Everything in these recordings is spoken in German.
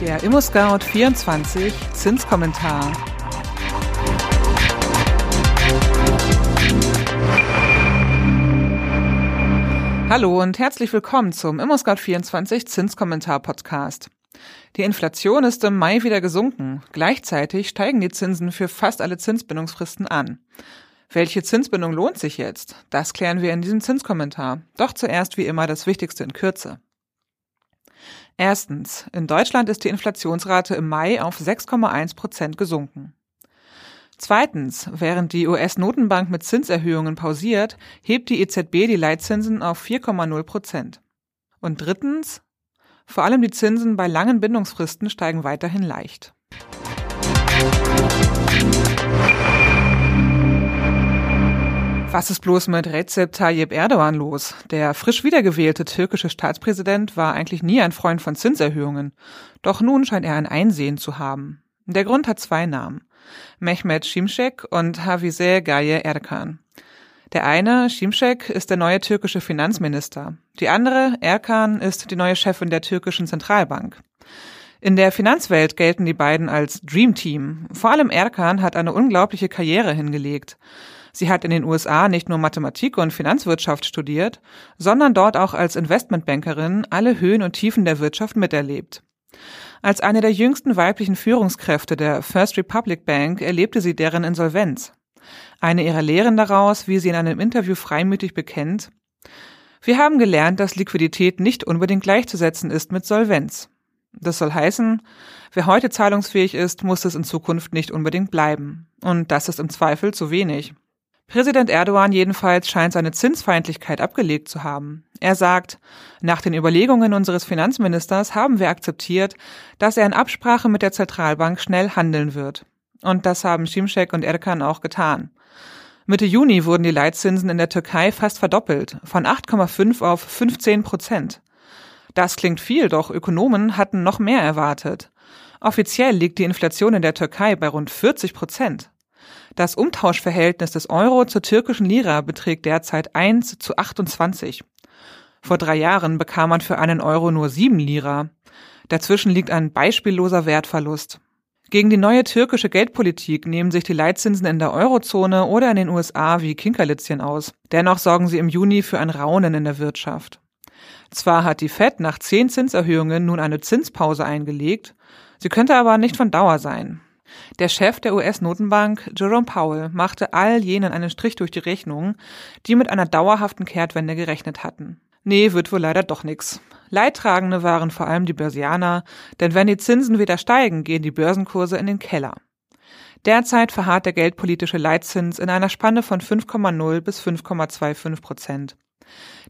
Der ImmoScout 24 Zinskommentar. Hallo und herzlich willkommen zum ImmoScout 24 Zinskommentar Podcast. Die Inflation ist im Mai wieder gesunken. Gleichzeitig steigen die Zinsen für fast alle Zinsbindungsfristen an. Welche Zinsbindung lohnt sich jetzt? Das klären wir in diesem Zinskommentar. Doch zuerst wie immer das Wichtigste in Kürze. Erstens. In Deutschland ist die Inflationsrate im Mai auf 6,1 Prozent gesunken. Zweitens, während die US-Notenbank mit Zinserhöhungen pausiert, hebt die EZB die Leitzinsen auf 4,0 Prozent. Und drittens, vor allem die Zinsen bei langen Bindungsfristen steigen weiterhin leicht. Was ist bloß mit Recep Tayyip Erdogan los? Der frisch wiedergewählte türkische Staatspräsident war eigentlich nie ein Freund von Zinserhöhungen. Doch nun scheint er ein Einsehen zu haben. Der Grund hat zwei Namen. Mehmet Şimşek und Hafize Gaye Erkan. Der eine, Şimşek, ist der neue türkische Finanzminister. Die andere, Erkan, ist die neue Chefin der türkischen Zentralbank. In der Finanzwelt gelten die beiden als Dream Team. Vor allem Erkan hat eine unglaubliche Karriere hingelegt. Sie hat in den USA nicht nur Mathematik und Finanzwirtschaft studiert, sondern dort auch als Investmentbankerin alle Höhen und Tiefen der Wirtschaft miterlebt. Als eine der jüngsten weiblichen Führungskräfte der First Republic Bank erlebte sie deren Insolvenz. Eine ihrer Lehren daraus, wie sie in einem Interview freimütig bekennt, wir haben gelernt, dass Liquidität nicht unbedingt gleichzusetzen ist mit Solvenz. Das soll heißen, wer heute zahlungsfähig ist, muss es in Zukunft nicht unbedingt bleiben. Und das ist im Zweifel zu wenig. Präsident Erdogan jedenfalls scheint seine Zinsfeindlichkeit abgelegt zu haben. Er sagt, nach den Überlegungen unseres Finanzministers haben wir akzeptiert, dass er in Absprache mit der Zentralbank schnell handeln wird. Und das haben Şimşek und Erkan auch getan. Mitte Juni wurden die Leitzinsen in der Türkei fast verdoppelt, von 8,5 auf 15 Prozent. Das klingt viel, doch Ökonomen hatten noch mehr erwartet. Offiziell liegt die Inflation in der Türkei bei rund 40 Prozent. Das Umtauschverhältnis des Euro zur türkischen Lira beträgt derzeit 1 zu 28. Vor drei Jahren bekam man für einen Euro nur sieben Lira. Dazwischen liegt ein beispielloser Wertverlust. Gegen die neue türkische Geldpolitik nehmen sich die Leitzinsen in der Eurozone oder in den USA wie Kinkerlitzchen aus. Dennoch sorgen sie im Juni für ein Raunen in der Wirtschaft. Zwar hat die Fed nach zehn Zinserhöhungen nun eine Zinspause eingelegt, sie könnte aber nicht von Dauer sein. Der Chef der US-Notenbank, Jerome Powell, machte all jenen einen Strich durch die Rechnung, die mit einer dauerhaften Kehrtwende gerechnet hatten. Nee, wird wohl leider doch nix. Leidtragende waren vor allem die Börsianer, denn wenn die Zinsen wieder steigen, gehen die Börsenkurse in den Keller. Derzeit verharrt der geldpolitische Leitzins in einer Spanne von 5,0 bis 5,25 Prozent.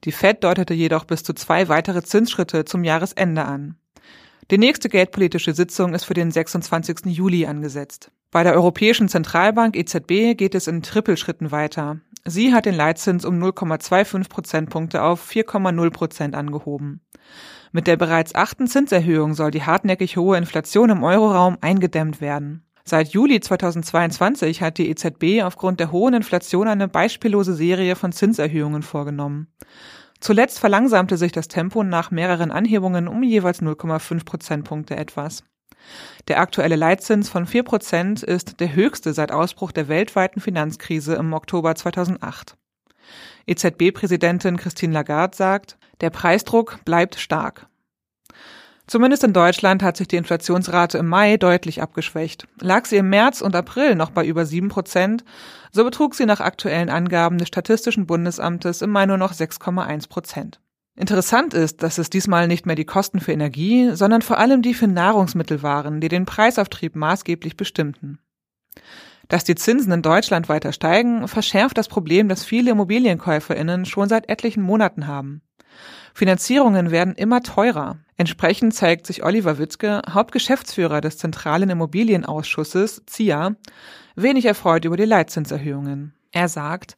Die Fed deutete jedoch bis zu zwei weitere Zinsschritte zum Jahresende an. Die nächste geldpolitische Sitzung ist für den 26. Juli angesetzt. Bei der Europäischen Zentralbank EZB geht es in Trippelschritten weiter. Sie hat den Leitzins um 0,25 Prozentpunkte auf 4,0 Prozent angehoben. Mit der bereits achten Zinserhöhung soll die hartnäckig hohe Inflation im Euroraum eingedämmt werden. Seit Juli 2022 hat die EZB aufgrund der hohen Inflation eine beispiellose Serie von Zinserhöhungen vorgenommen. Zuletzt verlangsamte sich das Tempo nach mehreren Anhebungen um jeweils 0,5 Prozentpunkte etwas. Der aktuelle Leitzins von 4 Prozent ist der höchste seit Ausbruch der weltweiten Finanzkrise im Oktober 2008. EZB-Präsidentin Christine Lagarde sagt, der Preisdruck bleibt stark. Zumindest in Deutschland hat sich die Inflationsrate im Mai deutlich abgeschwächt. Lag sie im März und April noch bei über 7 Prozent, so betrug sie nach aktuellen Angaben des Statistischen Bundesamtes im Mai nur noch 6,1 Prozent. Interessant ist, dass es diesmal nicht mehr die Kosten für Energie, sondern vor allem die für Nahrungsmittel waren, die den Preisauftrieb maßgeblich bestimmten. Dass die Zinsen in Deutschland weiter steigen, verschärft das Problem, das viele Immobilienkäuferinnen schon seit etlichen Monaten haben. Finanzierungen werden immer teurer. Entsprechend zeigt sich Oliver Wittke, Hauptgeschäftsführer des Zentralen Immobilienausschusses, ZIA, wenig erfreut über die Leitzinserhöhungen. Er sagt,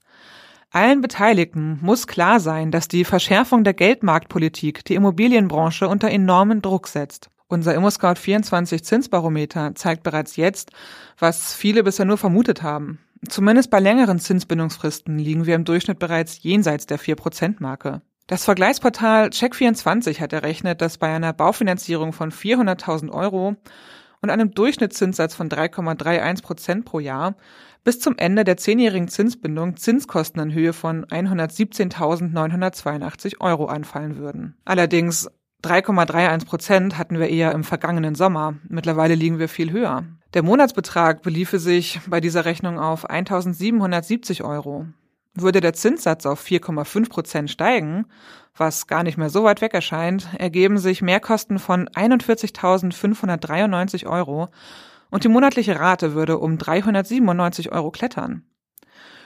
allen Beteiligten muss klar sein, dass die Verschärfung der Geldmarktpolitik die Immobilienbranche unter enormen Druck setzt. Unser ImmoScout 24 Zinsbarometer zeigt bereits jetzt, was viele bisher nur vermutet haben. Zumindest bei längeren Zinsbindungsfristen liegen wir im Durchschnitt bereits jenseits der 4%-Marke. Das Vergleichsportal Check24 hat errechnet, dass bei einer Baufinanzierung von 400.000 Euro und einem Durchschnittszinssatz von 3,31 Prozent pro Jahr bis zum Ende der zehnjährigen Zinsbindung Zinskosten in Höhe von 117.982 Euro anfallen würden. Allerdings 3,31 Prozent hatten wir eher im vergangenen Sommer. Mittlerweile liegen wir viel höher. Der Monatsbetrag beliefe sich bei dieser Rechnung auf 1.770 Euro. Würde der Zinssatz auf 4,5 Prozent steigen, was gar nicht mehr so weit weg erscheint, ergeben sich Mehrkosten von 41.593 Euro und die monatliche Rate würde um 397 Euro klettern.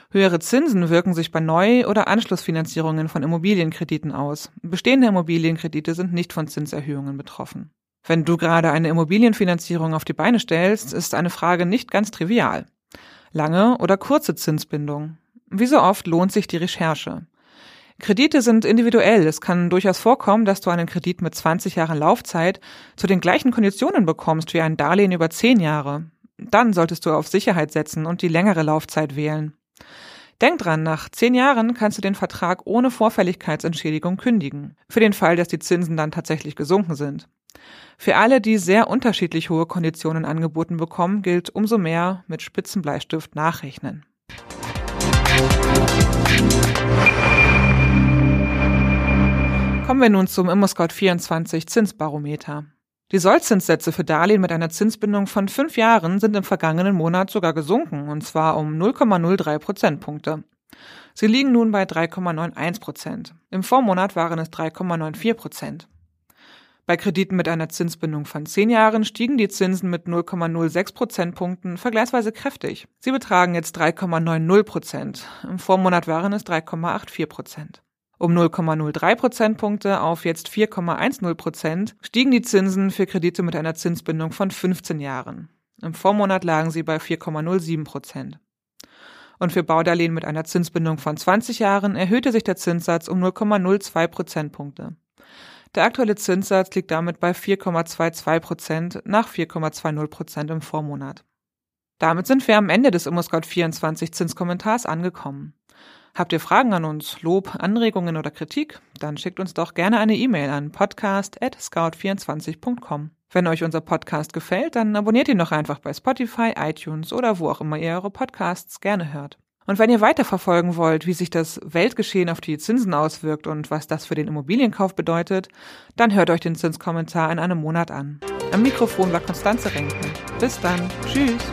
Höhere Zinsen wirken sich bei Neu- oder Anschlussfinanzierungen von Immobilienkrediten aus. Bestehende Immobilienkredite sind nicht von Zinserhöhungen betroffen. Wenn du gerade eine Immobilienfinanzierung auf die Beine stellst, ist eine Frage nicht ganz trivial. Lange oder kurze Zinsbindung? Wie so oft lohnt sich die Recherche. Kredite sind individuell. Es kann durchaus vorkommen, dass du einen Kredit mit 20 Jahren Laufzeit zu den gleichen Konditionen bekommst wie ein Darlehen über 10 Jahre. Dann solltest du auf Sicherheit setzen und die längere Laufzeit wählen. Denk dran, nach 10 Jahren kannst du den Vertrag ohne Vorfälligkeitsentschädigung kündigen. Für den Fall, dass die Zinsen dann tatsächlich gesunken sind. Für alle, die sehr unterschiedlich hohe Konditionen angeboten bekommen, gilt umso mehr mit Spitzenbleistift nachrechnen. Kommen wir nun zum ImmoScout24 Zinsbarometer. Die Sollzinssätze für Darlehen mit einer Zinsbindung von fünf Jahren sind im vergangenen Monat sogar gesunken, und zwar um 0,03 Prozentpunkte. Sie liegen nun bei 3,91 Prozent. Im Vormonat waren es 3,94 Prozent. Bei Krediten mit einer Zinsbindung von zehn Jahren stiegen die Zinsen mit 0,06 Prozentpunkten vergleichsweise kräftig. Sie betragen jetzt 3,90 Prozent. Im Vormonat waren es 3,84 Prozent. Um 0,03 Prozentpunkte auf jetzt 4,10 Prozent stiegen die Zinsen für Kredite mit einer Zinsbindung von 15 Jahren. Im Vormonat lagen sie bei 4,07 Prozent. Und für Baudarlehen mit einer Zinsbindung von 20 Jahren erhöhte sich der Zinssatz um 0,02 Prozentpunkte. Der aktuelle Zinssatz liegt damit bei 4,22 Prozent nach 4,20 Prozent im Vormonat. Damit sind wir am Ende des ImmoScout24 Zinskommentars angekommen. Habt ihr Fragen an uns, Lob, Anregungen oder Kritik? Dann schickt uns doch gerne eine E-Mail an podcast@scout24.com. Wenn euch unser Podcast gefällt, dann abonniert ihn doch einfach bei Spotify, iTunes oder wo auch immer ihr eure Podcasts gerne hört. Und wenn ihr weiterverfolgen wollt, wie sich das Weltgeschehen auf die Zinsen auswirkt und was das für den Immobilienkauf bedeutet, dann hört euch den Zinskommentar in einem Monat an. Am Mikrofon war Konstanze Renken. Bis dann. Tschüss.